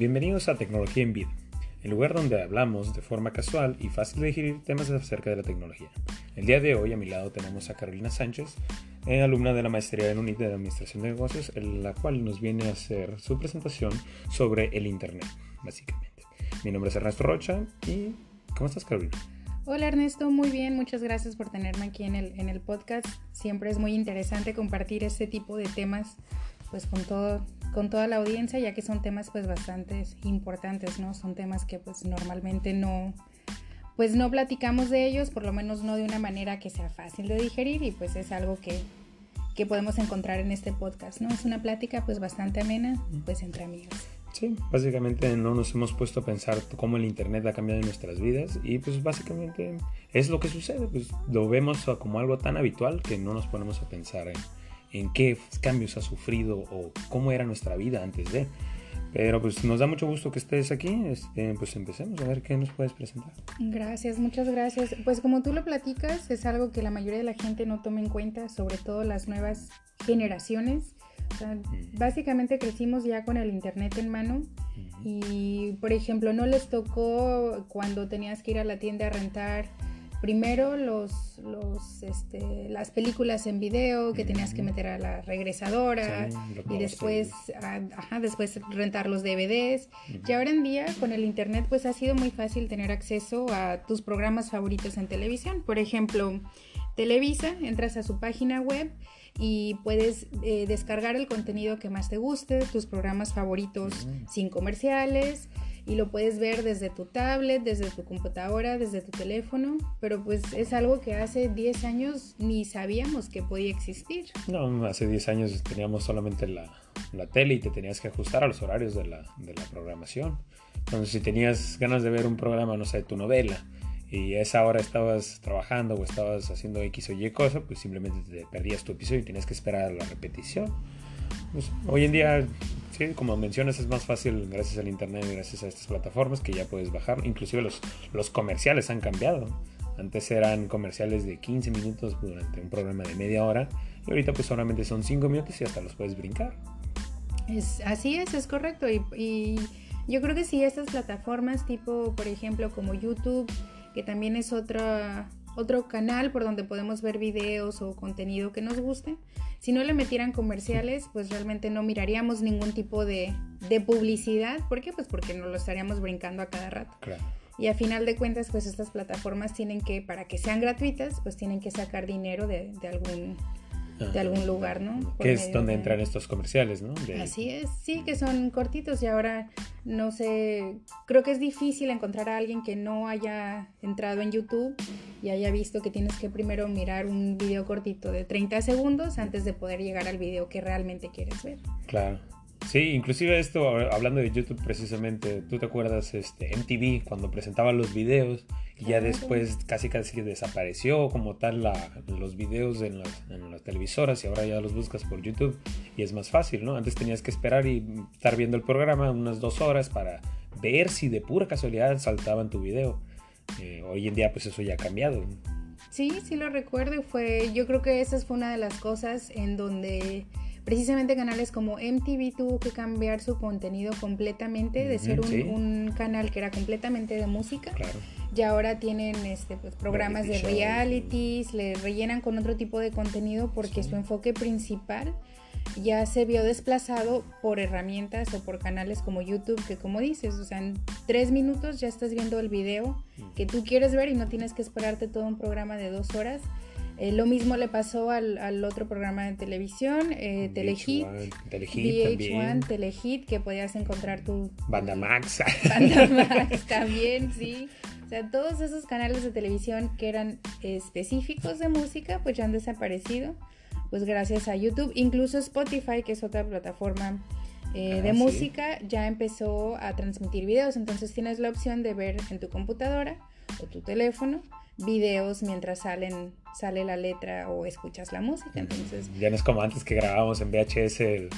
Bienvenidos a Tecnología en Vida, el lugar donde hablamos de forma casual y fácil de digerir temas acerca de la tecnología. El día de hoy a mi lado tenemos a Carolina Sánchez, eh, alumna de la maestría en UNIT de Administración de Negocios, en la cual nos viene a hacer su presentación sobre el Internet, básicamente. Mi nombre es Ernesto Rocha y ¿cómo estás Carolina? Hola Ernesto, muy bien, muchas gracias por tenerme aquí en el, en el podcast. Siempre es muy interesante compartir este tipo de temas pues con todo con toda la audiencia ya que son temas pues bastante importantes, ¿no? Son temas que pues normalmente no pues no platicamos de ellos, por lo menos no de una manera que sea fácil de digerir y pues es algo que, que podemos encontrar en este podcast, ¿no? Es una plática pues bastante amena pues entre amigos. Sí, básicamente no nos hemos puesto a pensar cómo el Internet ha cambiado en nuestras vidas y pues básicamente es lo que sucede, pues lo vemos como algo tan habitual que no nos ponemos a pensar en, en qué cambios ha sufrido o cómo era nuestra vida antes de. Pero pues nos da mucho gusto que estés aquí, este, pues empecemos a ver qué nos puedes presentar. Gracias, muchas gracias. Pues como tú lo platicas, es algo que la mayoría de la gente no toma en cuenta, sobre todo las nuevas generaciones básicamente crecimos ya con el internet en mano y, por ejemplo, no les tocó cuando tenías que ir a la tienda a rentar primero los, los este, las películas en video que tenías que meter a la regresadora y después, ajá, después rentar los DVDs. Y ahora en día con el internet pues ha sido muy fácil tener acceso a tus programas favoritos en televisión. Por ejemplo, Televisa, entras a su página web y puedes eh, descargar el contenido que más te guste, tus programas favoritos sin comerciales y lo puedes ver desde tu tablet, desde tu computadora, desde tu teléfono, pero pues es algo que hace 10 años ni sabíamos que podía existir. No, hace 10 años teníamos solamente la, la tele y te tenías que ajustar a los horarios de la, de la programación. Entonces si tenías ganas de ver un programa, no sé, tu novela, y a esa hora estabas trabajando o estabas haciendo X o Y cosa, pues simplemente te perdías tu episodio y tenías que esperar la repetición. Pues, hoy en día, como mencionas, es más fácil gracias al internet y gracias a estas plataformas que ya puedes bajar. Inclusive los, los comerciales han cambiado. Antes eran comerciales de 15 minutos durante un programa de media hora y ahorita pues solamente son 5 minutos y hasta los puedes brincar. Es, así es, es correcto. Y, yo creo que sí, estas plataformas tipo, por ejemplo, como YouTube, que también es otra, otro canal por donde podemos ver videos o contenido que nos guste. Si no le metieran comerciales, pues realmente no miraríamos ningún tipo de, de publicidad. ¿Por qué? Pues porque no lo estaríamos brincando a cada rato. Y a final de cuentas, pues estas plataformas tienen que, para que sean gratuitas, pues tienen que sacar dinero de, de algún de algún lugar, ¿no? que es donde entran estos comerciales, ¿no? Así es, sí, que son cortitos y ahora no sé, creo que es difícil encontrar a alguien que no haya entrado en YouTube y haya visto que tienes que primero mirar un video cortito de 30 segundos antes de poder llegar al video que realmente quieres ver. Claro. Sí, inclusive esto, hablando de YouTube precisamente, ¿tú te acuerdas este, MTV cuando presentaban los videos y ya después casi casi desapareció como tal la, los videos en las, en las, televisoras y ahora ya los buscas por YouTube y es más fácil, ¿no? Antes tenías que esperar y estar viendo el programa unas dos horas para ver si de pura casualidad saltaba en tu video. Eh, hoy en día pues eso ya ha cambiado. Sí, sí lo recuerdo. Fue, yo creo que esa fue una de las cosas en donde precisamente canales como MTV tuvo que cambiar su contenido completamente, de ser un, canal que era completamente de música. Y ahora tienen este, pues, programas de realities, le rellenan con otro tipo de contenido porque su enfoque principal ya se vio desplazado por herramientas o por canales como YouTube, que como dices, o sea, en tres minutos ya estás viendo el video que tú quieres ver y no tienes que esperarte todo un programa de dos horas eh, lo mismo le pasó al, otro programa de televisión, eh, Telehit. VH1, Telehit, que podías encontrar tu... Banda Max. Banda Max también, sí. O sea, todos esos canales de televisión que eran específicos de música, pues ya han desaparecido, pues gracias a YouTube. Incluso Spotify, que es otra plataforma eh, de ah, música, ya empezó a transmitir videos. Entonces tienes la opción de ver en tu computadora o tu teléfono videos mientras salen sale la letra o escuchas la música. Entonces, ya no es como antes que grabábamos en VHS el,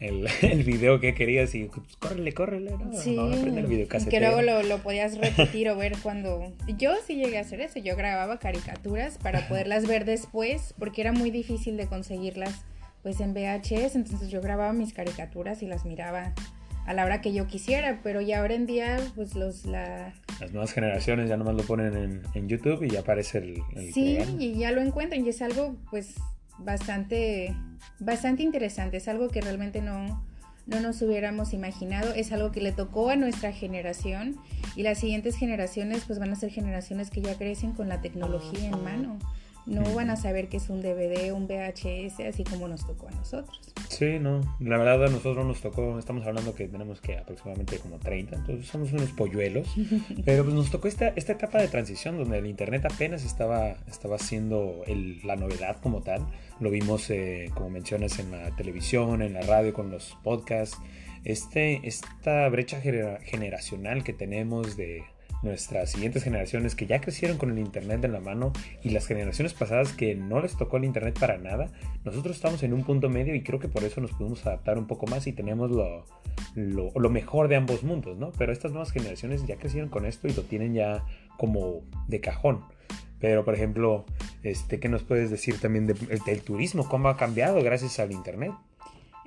el, el video que querías y pues, córrele, córrele, ¿no? Sí, el que luego lo, lo, podías repetir o ver cuando... Yo sí llegué a hacer eso, yo grababa caricaturas para poderlas ver después porque era muy difícil de conseguirlas pues en VHS, entonces yo grababa mis caricaturas y las miraba a la hora que yo quisiera, pero ya ahora en día, pues los la... Las nuevas generaciones ya nomás lo ponen en, YouTube y ya aparece el, Sí, y ya lo encuentran y es algo pues bastante, bastante interesante, es algo que realmente no, no nos hubiéramos imaginado, es algo que le tocó a nuestra generación y las siguientes generaciones pues van a ser generaciones que ya crecen con la tecnología en mano. No van a saber que es un DVD, un VHS, así como nos tocó a nosotros. Sí, no, la verdad a nosotros nos tocó, estamos hablando que tenemos que aproximadamente como 30, entonces somos unos polluelos, pero pues nos tocó esta, esta etapa de transición donde el Internet apenas estaba, estaba siendo la novedad como tal, lo vimos eh, como mencionas en la televisión, en la radio, con los podcasts, este, esta brecha generacional que tenemos de nuestras siguientes generaciones que ya crecieron con el Internet en la mano y las generaciones pasadas que no les tocó el Internet para nada, nosotros estamos en un punto medio y creo que por eso nos pudimos adaptar un poco más y tenemos lo, lo, mejor de ambos mundos, ¿no? Pero estas nuevas generaciones ya crecieron con esto y lo tienen ya como de cajón. Pero, por ejemplo, este, ¿qué nos puedes decir también del turismo? ¿Cómo ha cambiado gracias al Internet?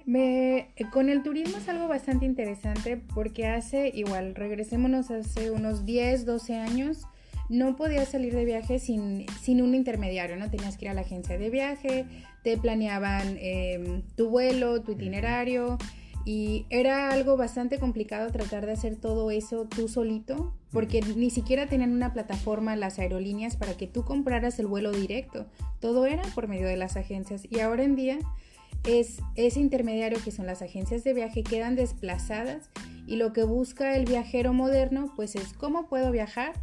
Me, con el turismo es algo bastante interesante porque hace, igual, regresémonos hace unos 10, 12 años, no podías salir de viaje sin, sin un intermediario, ¿no? Tenías que ir a la agencia de viaje, te planeaban em, tu vuelo, tu itinerario y era algo bastante complicado tratar de hacer todo eso tú solito porque ni siquiera tenían una plataforma las aerolíneas para que tú compraras el vuelo directo. Todo era por medio de las agencias y ahora en día es ese intermediario que son las agencias de viaje quedan desplazadas y lo que busca el viajero moderno pues es cómo puedo viajar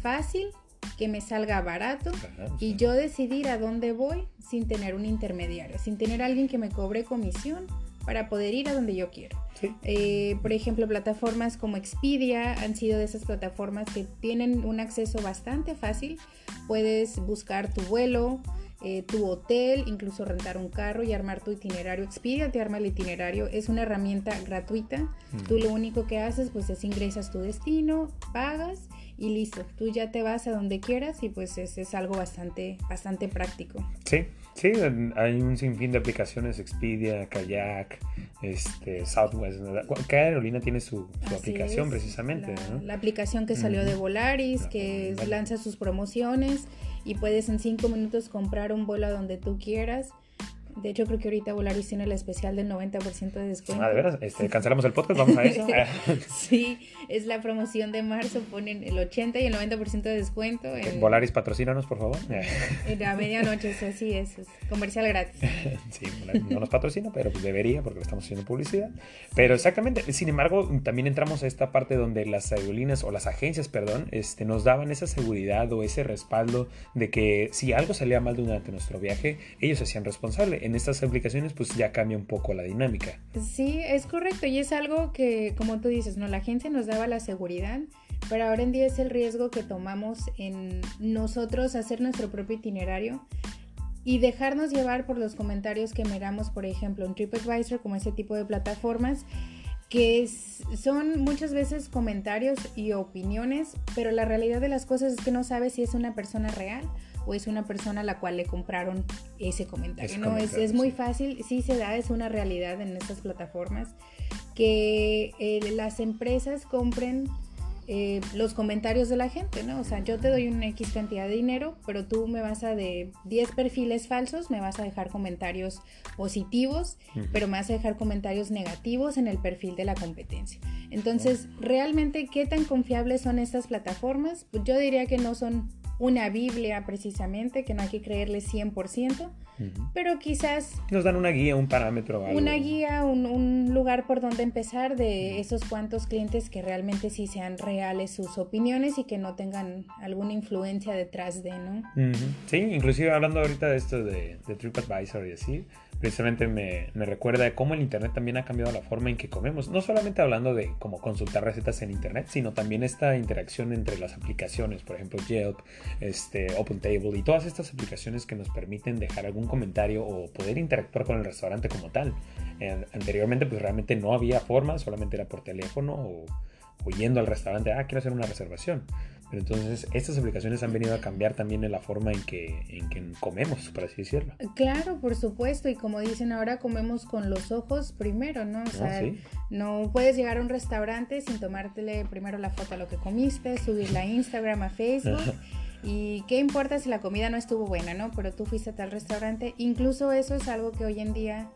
fácil, que me salga barato y yo decidir a dónde voy sin tener un intermediario, sin tener alguien que me cobre comisión para poder ir a donde yo quiero. Eh, por ejemplo, plataformas como Expedia han sido de esas plataformas que tienen un acceso bastante fácil. Puedes buscar tu vuelo, eh, tu hotel, incluso rentar un carro y armar tu itinerario. Expedia te arma el itinerario, es una herramienta gratuita. Mm. Tú lo único que haces pues es ingresas tu destino, pagas y listo. Tú ya te vas a donde quieras y pues es, es algo bastante, bastante práctico. Sí, Sí, hay un sinfín de aplicaciones, Expedia, Kayak, este, Southwest. Cada aerolínea tiene su, aplicación precisamente. La, aplicación que salió de Volaris, que lanza sus promociones y puedes en cinco minutos comprar un vuelo a donde tú quieras. De hecho, creo que ahorita Volaris tiene el especial del 90% de descuento. Ah, de veras, este, cancelamos el podcast, vamos a eso. sí, es la promoción de marzo, ponen el 80 y el 90% de descuento. Volaris, patrocínanos, por favor. a medianoche, así es, comercial gratis. sí, no nos patrocina, pero pues debería porque le estamos haciendo publicidad. Pero exactamente, sin embargo, también entramos a esta parte donde las aerolíneas o las agencias, perdón, este, nos daban esa seguridad o ese respaldo de que si algo salía mal durante nuestro viaje, ellos se hacían responsables en estas aplicaciones pues ya cambia un poco la dinámica. Sí, es correcto y es algo que como tú dices, no la agencia nos daba la seguridad, pero ahora en día es el riesgo que tomamos en nosotros hacer nuestro propio itinerario y dejarnos llevar por los comentarios que miramos, por ejemplo, en TripAdvisor como ese tipo de plataformas que son muchas veces comentarios y opiniones, pero la realidad de las cosas es que no sabes si es una persona real o es una persona a la cual le compraron ese comentario. no, es, es, muy fácil, sí se da, es una realidad en estas plataformas, que eh, las empresas compren eh, los comentarios de la gente, ¿no? O sea, yo te doy una X cantidad de dinero, pero tú me vas a de 10 perfiles falsos, me vas a dejar comentarios positivos, pero me vas a dejar comentarios negativos en el perfil de la competencia. Entonces, ¿realmente qué tan confiables son estas plataformas? Pues yo diría que no son una Biblia precisamente, que no hay que creerle 100%, pero quizás... Nos dan una guía, un parámetro. Una guía, un, lugar por donde empezar de esos cuantos clientes que realmente sí sean reales sus opiniones y que no tengan alguna influencia detrás de, ¿no? Sí, inclusive hablando ahorita de esto de, de TripAdvisor y así, precisamente me, me, recuerda cómo el Internet también ha cambiado la forma en que comemos. No solamente hablando de cómo consultar recetas en Internet, sino también esta interacción entre las aplicaciones, por ejemplo Yelp, este, OpenTable y todas estas aplicaciones que nos permiten dejar algún comentario o poder interactuar con el restaurante como tal. anteriormente pues realmente no había forma, solamente era por teléfono o, o yendo al restaurante, ah, quiero hacer una reservación. Entonces, estas aplicaciones han venido a cambiar también en la forma en que, en que comemos, por así decirlo. Claro, por supuesto, y como dicen ahora, comemos con los ojos primero, ¿no? O ah, sea, no puedes llegar a un restaurante sin tomártele primero la foto a lo que comiste, subirla a Instagram, a Facebook. Y qué importa si la comida no estuvo buena, ¿no? Pero tú fuiste a tal restaurante. Incluso eso es algo que hoy en día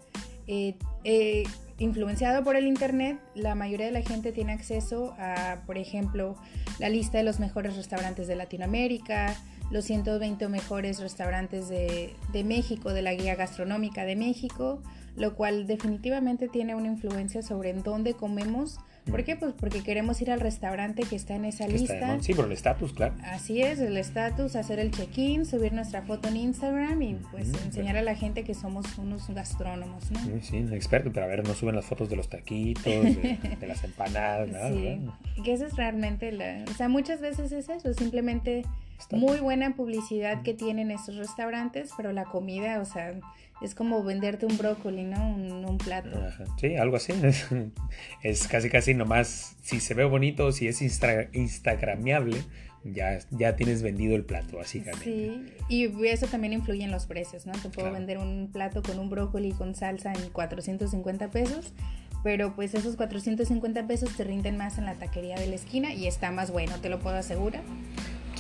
eh, eh, influenciado por el Internet, la mayoría de la gente tiene acceso a, por ejemplo, la lista de los mejores restaurantes de Latinoamérica, los 120 mejores restaurantes de, de México, de la guía gastronómica de México, lo cual definitivamente tiene una influencia sobre en dónde comemos ¿Por qué? Pues porque queremos ir al restaurante que está en esa lista. sí, por el estatus, claro. Así es, el estatus, hacer el check-in, subir nuestra foto en Instagram y pues enseñar a la gente que somos unos gastrónomos, ¿no? Sí, sí, experto, pero a ver, no suben las fotos de los taquitos, de, las empanadas, nada. Sí, que eso es realmente la... O sea, muchas veces es eso, simplemente muy buena publicidad que tienen estos restaurantes, pero la comida, o sea es como venderte un brócoli, ¿no? Un, plato. Sí, algo así. Es, casi casi nomás, si se ve bonito, si es instra, instagramiable, ya, ya tienes vendido el plato, básicamente. Sí, y eso también influye en los precios, ¿no? Te puedo vender un plato con un brócoli con salsa en 450 pesos, pero pues esos 450 pesos te rinden más en la taquería de la esquina y está más bueno, te lo puedo asegurar.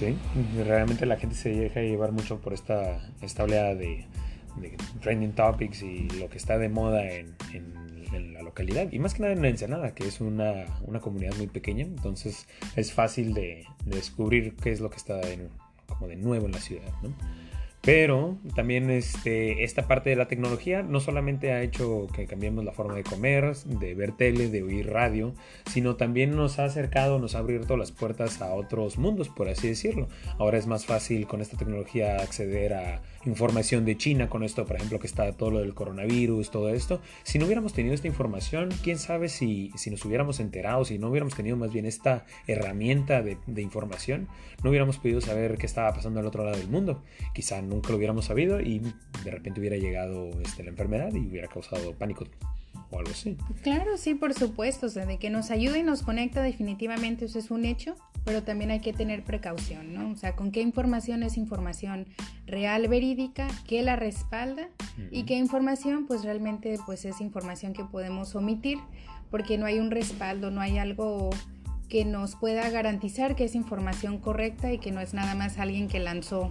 Sí, realmente la gente se deja llevar mucho por esta, esta oleada de trending topics y lo que está de moda en, la localidad. Y más que nada en Ensenada que es una, una comunidad muy pequeña. Entonces es fácil de, de descubrir qué es lo que está como de nuevo en la ciudad ¿no? Pero también este, esta parte de la tecnología no solamente ha hecho que cambiemos la forma de comer, de ver tele, de oír radio, sino también nos ha acercado, nos ha abierto las puertas a otros mundos, por así decirlo. Ahora es más fácil con esta tecnología acceder a información de China, con esto, por ejemplo, que está todo lo del coronavirus, todo esto. Si no hubiéramos tenido esta información, quién sabe si, si nos hubiéramos enterado, si no hubiéramos tenido más bien esta herramienta de, de información, no hubiéramos podido saber qué estaba pasando al otro lado del mundo. Quizá nunca lo hubiéramos sabido y de repente hubiera llegado este, la enfermedad y hubiera causado pánico o algo así. Claro, sí, por supuesto, o sea, de que nos ayuda y nos conecta definitivamente eso es un hecho, pero también hay que tener precaución, ¿no? O sea, con qué información es información real, verídica, qué la respalda y qué información pues realmente pues es información que podemos omitir porque no hay un respaldo, no hay algo que nos pueda garantizar que es información correcta y que no es nada más alguien que lanzó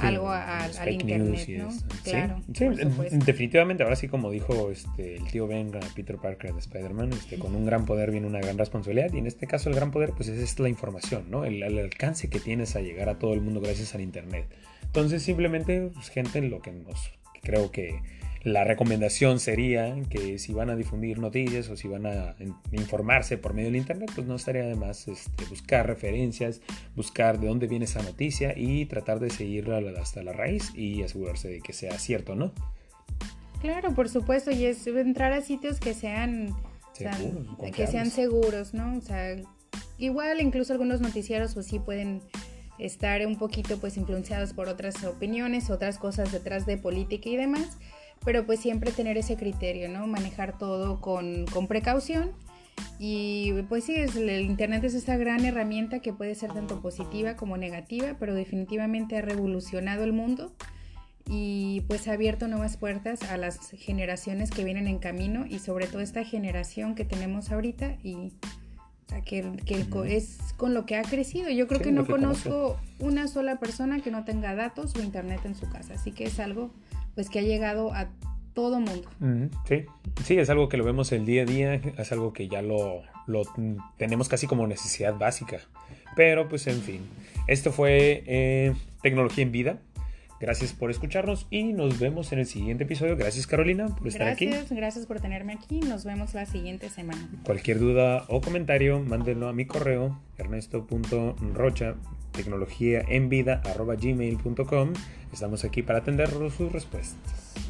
algo al internet, ¿no? Claro. Sí, definitivamente, ahora sí como dijo este, el tío Ben a Peter Parker de Spider-Man, este, con un gran poder viene una gran responsabilidad y en este caso el gran poder pues es, la información, ¿no? El, el, alcance que tienes a llegar a todo el mundo gracias al internet. Entonces simplemente, pues, gente, lo que nos creo que la recomendación sería que si van a difundir noticias o si van a informarse por medio del internet, pues no estaría de más este, buscar referencias, buscar de dónde viene esa noticia y tratar de seguirla hasta la raíz y asegurarse de que sea cierto, ¿no? Claro, por supuesto, y es entrar a sitios que sean seguros, que sean seguros, ¿no? O sea, igual incluso algunos noticieros pues sí pueden estar un poquito pues influenciados por otras opiniones, otras cosas detrás de política y demás, pero pues siempre tener ese criterio, ¿no? Manejar todo con, precaución. Y pues sí, el Internet es esa gran herramienta que puede ser tanto positiva como negativa, pero definitivamente ha revolucionado el mundo y pues ha abierto nuevas puertas a las generaciones que vienen en camino y sobre todo esta generación que tenemos ahorita y que, es con lo que ha crecido. Yo creo que no conozco una sola persona que no tenga datos o internet en su casa, así que es algo pues que ha llegado a todo mundo. Sí, sí, es algo que lo vemos el día a día, es algo que ya lo, lo tenemos casi como necesidad básica. Pero pues en fin, esto fue eh, Tecnología en Vida. Gracias por escucharnos y nos vemos en el siguiente episodio. Gracias Carolina por estar aquí. Gracias, gracias por tenerme aquí. Nos vemos la siguiente semana. Cualquier duda o comentario, mándenlo a mi correo ernesto.rocha tecnología en vida. Estamos aquí para atender sus respuestas.